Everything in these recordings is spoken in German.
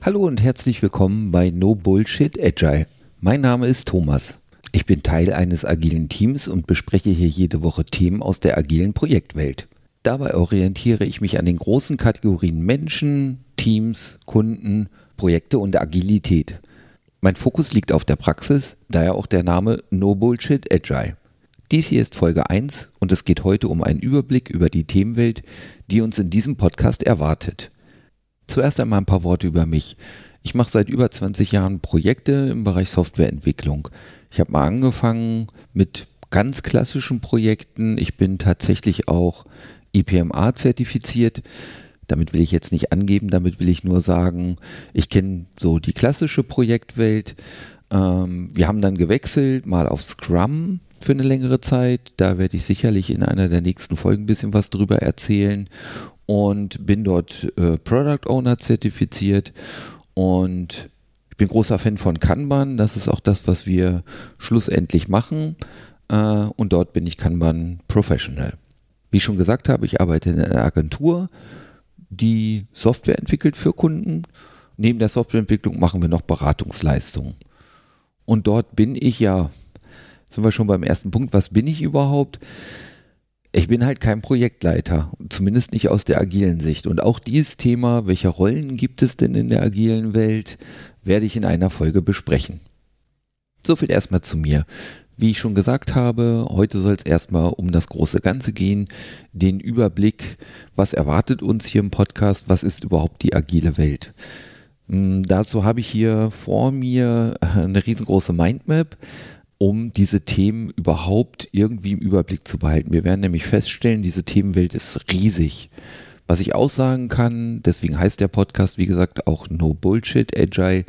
Hallo und herzlich willkommen bei No Bullshit Agile. Mein Name ist Thomas. Ich bin Teil eines agilen Teams und bespreche hier jede Woche Themen aus der agilen Projektwelt. Dabei orientiere ich mich an den großen Kategorien Menschen, Teams, Kunden, Projekte und Agilität. Mein Fokus liegt auf der Praxis, daher auch der Name No Bullshit Agile. Dies hier ist Folge 1 und es geht heute um einen Überblick über die Themenwelt, die uns in diesem Podcast erwartet. Zuerst einmal ein paar Worte über mich. Ich mache seit über 20 Jahren Projekte im Bereich Softwareentwicklung. Ich habe mal angefangen mit ganz klassischen Projekten. Ich bin tatsächlich auch IPMA zertifiziert. Damit will ich jetzt nicht angeben, damit will ich nur sagen, ich kenne so die klassische Projektwelt. Ähm, wir haben dann gewechselt, mal auf Scrum für eine längere Zeit. Da werde ich sicherlich in einer der nächsten Folgen ein bisschen was drüber erzählen und bin dort äh, Product Owner zertifiziert und ich bin großer Fan von Kanban. Das ist auch das, was wir schlussendlich machen. Äh, und dort bin ich Kanban Professional. Wie ich schon gesagt habe, ich arbeite in einer Agentur, die Software entwickelt für Kunden. Neben der Softwareentwicklung machen wir noch Beratungsleistungen. Und dort bin ich ja, sind wir schon beim ersten Punkt, was bin ich überhaupt? Ich bin halt kein Projektleiter, zumindest nicht aus der agilen Sicht. Und auch dieses Thema, welche Rollen gibt es denn in der agilen Welt, werde ich in einer Folge besprechen. So viel erstmal zu mir. Wie ich schon gesagt habe, heute soll es erstmal um das große Ganze gehen, den Überblick, was erwartet uns hier im Podcast, was ist überhaupt die agile Welt. Hm, dazu habe ich hier vor mir eine riesengroße Mindmap, um diese Themen überhaupt irgendwie im Überblick zu behalten. Wir werden nämlich feststellen, diese Themenwelt ist riesig. Was ich auch sagen kann, deswegen heißt der Podcast, wie gesagt, auch No Bullshit Agile.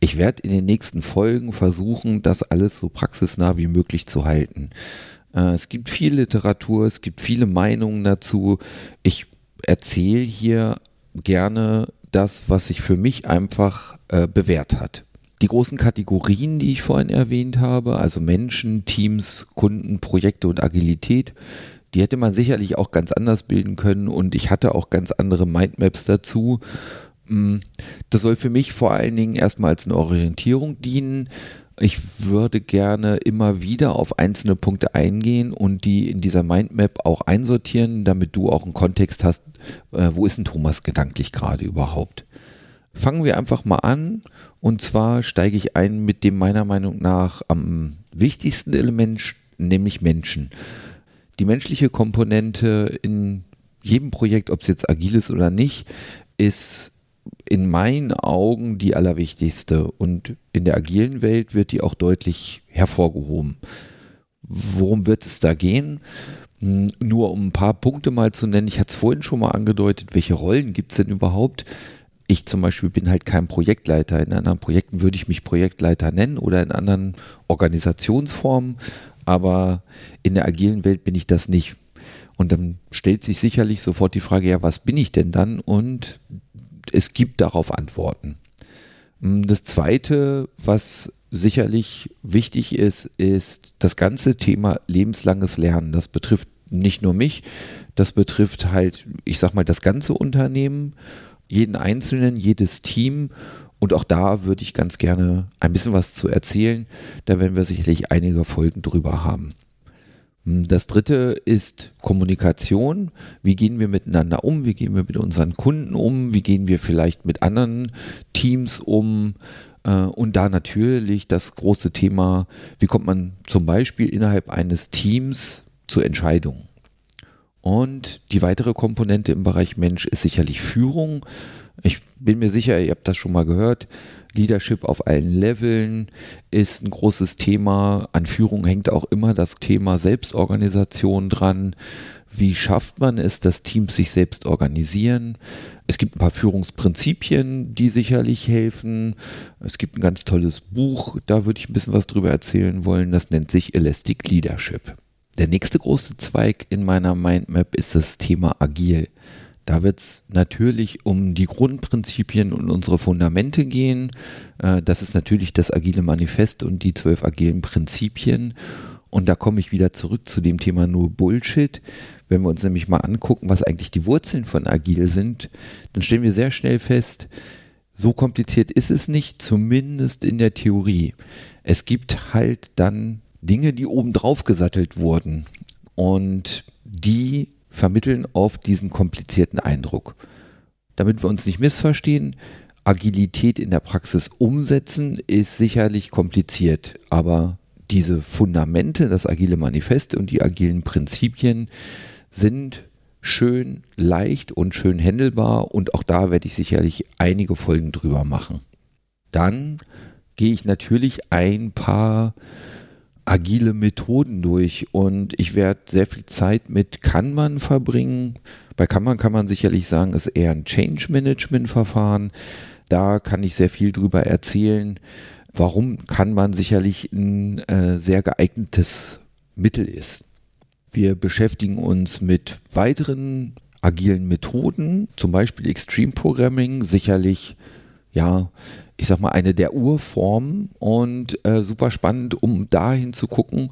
Ich werde in den nächsten Folgen versuchen, das alles so praxisnah wie möglich zu halten. Äh, es gibt viel Literatur, es gibt viele Meinungen dazu. Ich erzähle hier gerne das, was sich für mich einfach äh, bewährt hat. Die großen Kategorien, die ich vorhin erwähnt habe, also Menschen, Teams, Kunden, Projekte und Agilität, die hätte man sicherlich auch ganz anders bilden können und ich hatte auch ganz andere Mindmaps dazu. Mm, das soll für mich vor allen Dingen erstmal als eine Orientierung dienen. Ich würde gerne immer wieder auf einzelne Punkte eingehen und die in dieser Mindmap auch einsortieren, damit du auch einen Kontext hast, äh, wo ist ein Thomas gedanklich gerade überhaupt. Fangen wir einfach mal an. Und zwar steige ich ein mit dem meiner Meinung nach am wichtigsten Element, nämlich Menschen. Die menschliche Komponente in jedem Projekt, ob es jetzt agil ist oder nicht, ist in meinen Augen die allerwichtigste. Und in der agilen Welt wird die auch deutlich hervorgehoben. Worum wird es da gehen? Hm, nur um ein paar Punkte mal zu nennen. Ich hatte es vorhin schon mal angedeutet, welche Rollen gibt es denn überhaupt? Ich zum Beispiel bin halt kein Projektleiter. In anderen Projekten würde ich mich Projektleiter nennen oder in anderen Organisationsformen, aber in der agilen Welt bin ich das nicht. Und dann stellt sich sicherlich sofort die Frage, ja, was bin ich denn dann? Und es gibt darauf Antworten. Hm, das Zweite, was sicherlich wichtig ist, ist das ganze Thema lebenslanges Lernen. Das betrifft nicht nur mich, das betrifft halt, ich sag mal, das ganze Unternehmen jeden Einzelnen, jedes Team. Und auch da würde ich ganz gerne ein bisschen was zu erzählen. Da werden wir sicherlich einige Folgen drüber haben. Hm, das dritte ist Kommunikation. Wie gehen wir miteinander um? Wie gehen wir mit unseren Kunden um? Wie gehen wir vielleicht mit anderen Teams um? Äh, und da natürlich das große Thema, wie kommt man zum Beispiel innerhalb eines Teams zu Entscheidungen? Und die weitere Komponente im Bereich Mensch ist sicherlich Führung. Ich bin mir sicher, ihr habt das schon mal gehört. Leadership auf allen Leveln ist ein großes Thema. An Führung hängt auch immer das Thema Selbstorganisation dran. Wie schafft man es, dass Teams sich selbst organisieren? Es gibt ein paar Führungsprinzipien, die sicherlich helfen. Es gibt ein ganz tolles Buch, da würde ich ein bisschen was drüber erzählen wollen. Das nennt sich Elastic Leadership. Der nächste große Zweig in meiner Mindmap ist das Thema Agil. Da wird es natürlich um die Grundprinzipien und unsere Fundamente gehen. Äh, das ist natürlich das agile Manifest und die zwölf agilen Prinzipien. Und da komme ich wieder zurück zu dem Thema nur Bullshit. Wenn wir uns nämlich mal angucken, was eigentlich die Wurzeln von agil sind, dann stellen wir sehr schnell fest, So kompliziert ist es nicht, zumindest in der Theorie. Es gibt halt dann Dinge, die obendrauf gesattelt wurden und die vermitteln oft diesen komplizierten Eindruck. Damit wir uns nicht missverstehen, Agilität in der Praxis umsetzen ist sicherlich kompliziert, aber diese Fundamente, das agile Manifest und die agilen Prinzipien sind schön leicht und schön händelbar und auch da werde ich sicherlich einige Folgen drüber machen. Dann gehe ich natürlich ein paar agile Methoden durch und ich werde sehr viel Zeit mit Kanban verbringen. Bei Kanban kann man sicherlich sagen, ist eher ein Change Management Verfahren. Da kann ich sehr viel drüber erzählen. Warum Kanban sicherlich ein äh, sehr geeignetes Mittel ist. Wir beschäftigen uns mit weiteren agilen Methoden, zum Beispiel Extreme Programming, sicherlich ja ich sag mal, eine der Urformen und äh, super spannend, um dahin zu gucken,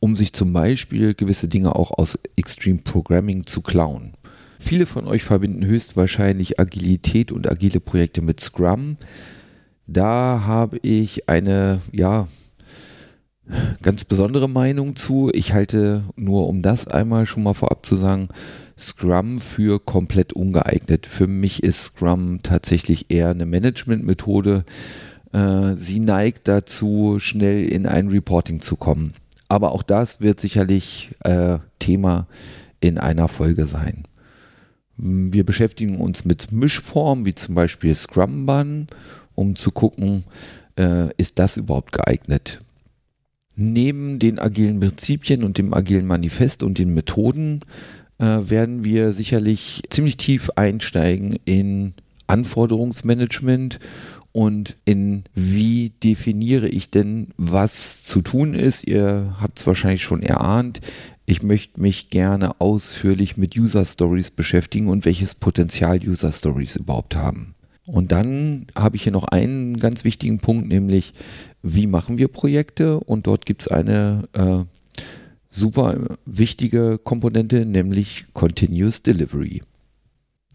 um sich zum Beispiel gewisse Dinge auch aus Extreme Programming zu klauen. Viele von euch verbinden höchstwahrscheinlich Agilität und agile Projekte mit Scrum. Da habe ich eine, ja, ganz besondere Meinung zu. Ich halte nur, um das einmal schon mal vorab zu sagen, Scrum für komplett ungeeignet. Für mich ist Scrum tatsächlich eher eine Managementmethode. Äh, sie neigt dazu, schnell in ein Reporting zu kommen. Aber auch das wird sicherlich äh, Thema in einer Folge sein. Wir beschäftigen uns mit Mischformen, wie zum Beispiel Scrum-Bun, um zu gucken, äh, ist das überhaupt geeignet? Neben den agilen Prinzipien und dem agilen Manifest und den Methoden äh, werden wir sicherlich ziemlich tief einsteigen in Anforderungsmanagement und in wie definiere ich denn, was zu tun ist. Ihr habt es wahrscheinlich schon erahnt. Ich möchte mich gerne ausführlich mit User Stories beschäftigen und welches Potenzial User Stories überhaupt haben. Und dann habe ich hier noch einen ganz wichtigen Punkt, nämlich wie machen wir Projekte? Und dort gibt es eine äh, super wichtige Komponente, nämlich Continuous Delivery.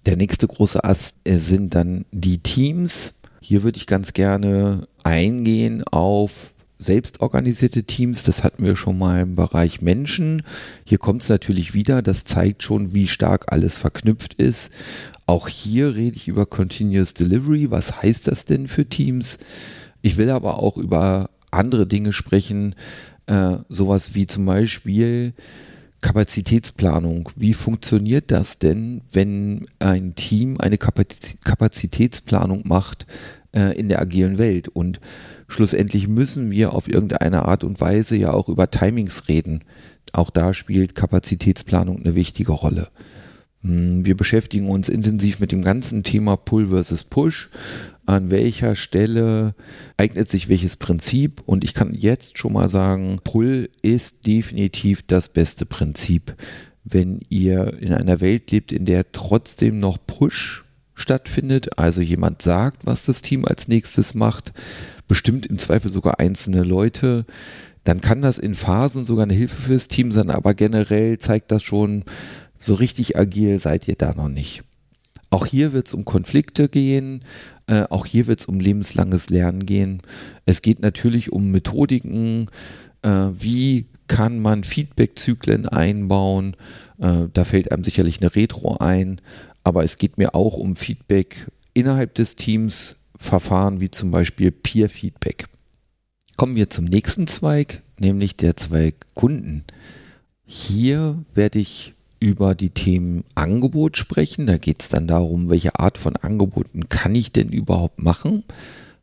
Der nächste große Ast äh, sind dann die Teams. Hier würde ich ganz gerne eingehen auf selbstorganisierte Teams. Das hatten wir schon mal im Bereich Menschen. Hier kommt es natürlich wieder. Das zeigt schon, wie stark alles verknüpft ist. Auch hier rede ich über Continuous Delivery. Was heißt das denn für Teams? Ich will aber auch über andere Dinge sprechen, äh, sowas wie zum Beispiel Kapazitätsplanung. Wie funktioniert das denn, wenn ein Team eine Kapazitätsplanung macht äh, in der agilen Welt? Und schlussendlich müssen wir auf irgendeine Art und Weise ja auch über Timings reden. Auch da spielt Kapazitätsplanung eine wichtige Rolle. Hm, wir beschäftigen uns intensiv mit dem ganzen Thema Pull versus Push an welcher Stelle eignet sich welches Prinzip. Und ich kann jetzt schon mal sagen, Pull ist definitiv das beste Prinzip. Wenn ihr in einer Welt lebt, in der trotzdem noch Push stattfindet, also jemand sagt, was das Team als nächstes macht, bestimmt im Zweifel sogar einzelne Leute, dann kann das in Phasen sogar eine Hilfe fürs Team sein, aber generell zeigt das schon, so richtig agil seid ihr da noch nicht. Auch hier wird es um Konflikte gehen, äh, auch hier wird es um lebenslanges Lernen gehen. Es geht natürlich um Methodiken, äh, wie kann man Feedback-Zyklen einbauen. Äh, da fällt einem sicherlich eine Retro ein, aber es geht mir auch um Feedback innerhalb des Teams, Verfahren wie zum Beispiel Peer-Feedback. Kommen wir zum nächsten Zweig, nämlich der Zweig Kunden. Hier werde ich über die Themen Angebot sprechen. Da geht es dann darum, welche Art von Angeboten kann ich denn überhaupt machen.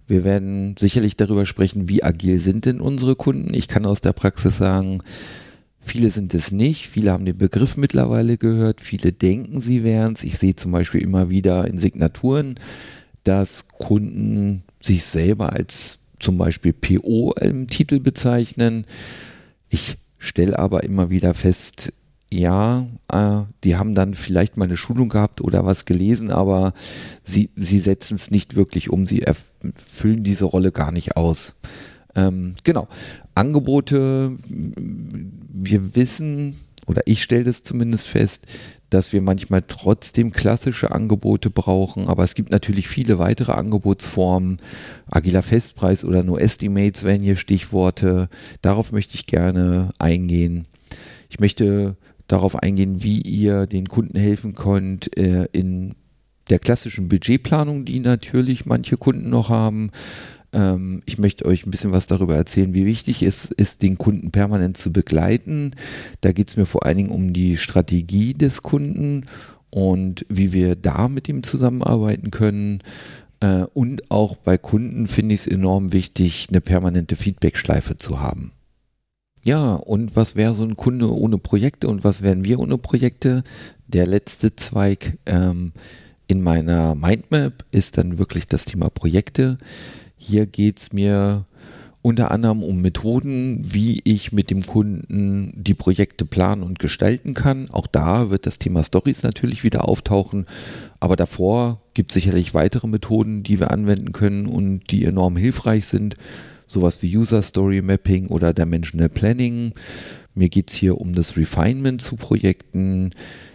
Wir werden sicherlich darüber sprechen, wie agil sind denn unsere Kunden. Ich kann aus der Praxis sagen, viele sind es nicht. Viele haben den Begriff mittlerweile gehört. Viele denken, sie wären es. Ich sehe zum Beispiel immer wieder in Signaturen, dass Kunden sich selber als zum Beispiel PO im Titel bezeichnen. Ich stelle aber immer wieder fest, ja, äh, die haben dann vielleicht mal eine Schulung gehabt oder was gelesen, aber sie, sie setzen es nicht wirklich um, sie erfüllen diese Rolle gar nicht aus. Ähm, genau. Angebote, wir wissen, oder ich stelle das zumindest fest, dass wir manchmal trotzdem klassische Angebote brauchen, aber es gibt natürlich viele weitere Angebotsformen. Agiler Festpreis oder No Estimates wären hier Stichworte. Darauf möchte ich gerne eingehen. Ich möchte darauf eingehen, wie ihr den Kunden helfen könnt äh, in der klassischen Budgetplanung, die natürlich manche Kunden noch haben. Ähm, ich möchte euch ein bisschen was darüber erzählen, wie wichtig es ist, den Kunden permanent zu begleiten. Da geht es mir vor allen Dingen um die Strategie des Kunden und wie wir da mit ihm zusammenarbeiten können. Äh, und auch bei Kunden finde ich es enorm wichtig, eine permanente Feedback-Schleife zu haben. Ja, und was wäre so ein Kunde ohne Projekte und was wären wir ohne Projekte? Der letzte Zweig ähm, in meiner Mindmap ist dann wirklich das Thema Projekte. Hier geht es mir unter anderem um Methoden, wie ich mit dem Kunden die Projekte planen und gestalten kann. Auch da wird das Thema Stories natürlich wieder auftauchen. Aber davor gibt es sicherlich weitere Methoden, die wir anwenden können und die enorm hilfreich sind. Sowas wie User Story Mapping oder Dimensional Planning. Mir geht es hier um das Refinement zu Projekten.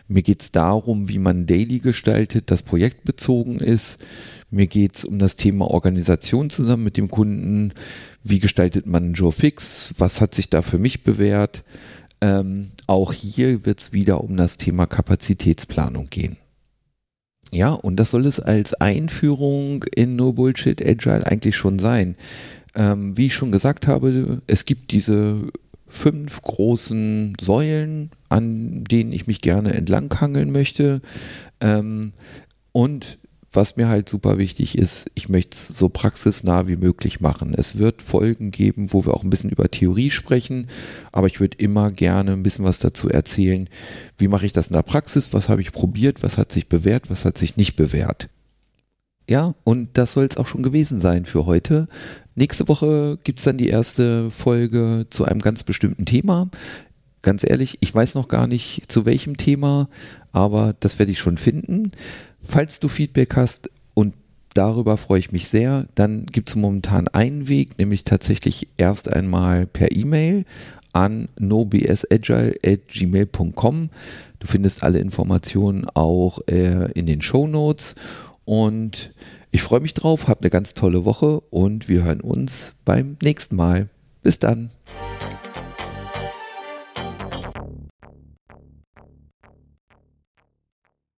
Mir geht es darum, wie man Daily gestaltet, das projektbezogen ist. Mir geht es um das Thema Organisation zusammen mit dem Kunden. Wie gestaltet man Joe Fix? Was hat sich da für mich bewährt? Ähm, auch hier wird es wieder um das Thema Kapazitätsplanung gehen. Ja, und das soll es als Einführung in No Bullshit Agile eigentlich schon sein. Ähm, wie ich schon gesagt habe, es gibt diese fünf großen Säulen, an denen ich mich gerne entlanghangeln möchte. Ähm, und was mir halt super wichtig ist, ich möchte es so praxisnah wie möglich machen. Es wird Folgen geben, wo wir auch ein bisschen über Theorie sprechen, aber ich würde immer gerne ein bisschen was dazu erzählen. Wie mache ich das in der Praxis? Was habe ich probiert? Was hat sich bewährt? Was hat sich nicht bewährt? Ja, und das soll es auch schon gewesen sein für heute. Nächste Woche gibt es dann die erste Folge zu einem ganz bestimmten Thema. Ganz ehrlich, ich weiß noch gar nicht zu welchem Thema, aber das werde ich schon finden. Falls du Feedback hast und darüber freue ich mich sehr, dann gibt es momentan einen Weg, nämlich tatsächlich erst einmal per E-Mail an nobsagile.gmail.com. Du findest alle Informationen auch äh, in den Show Notes und ich freue mich drauf, habt eine ganz tolle Woche und wir hören uns beim nächsten Mal. Bis dann.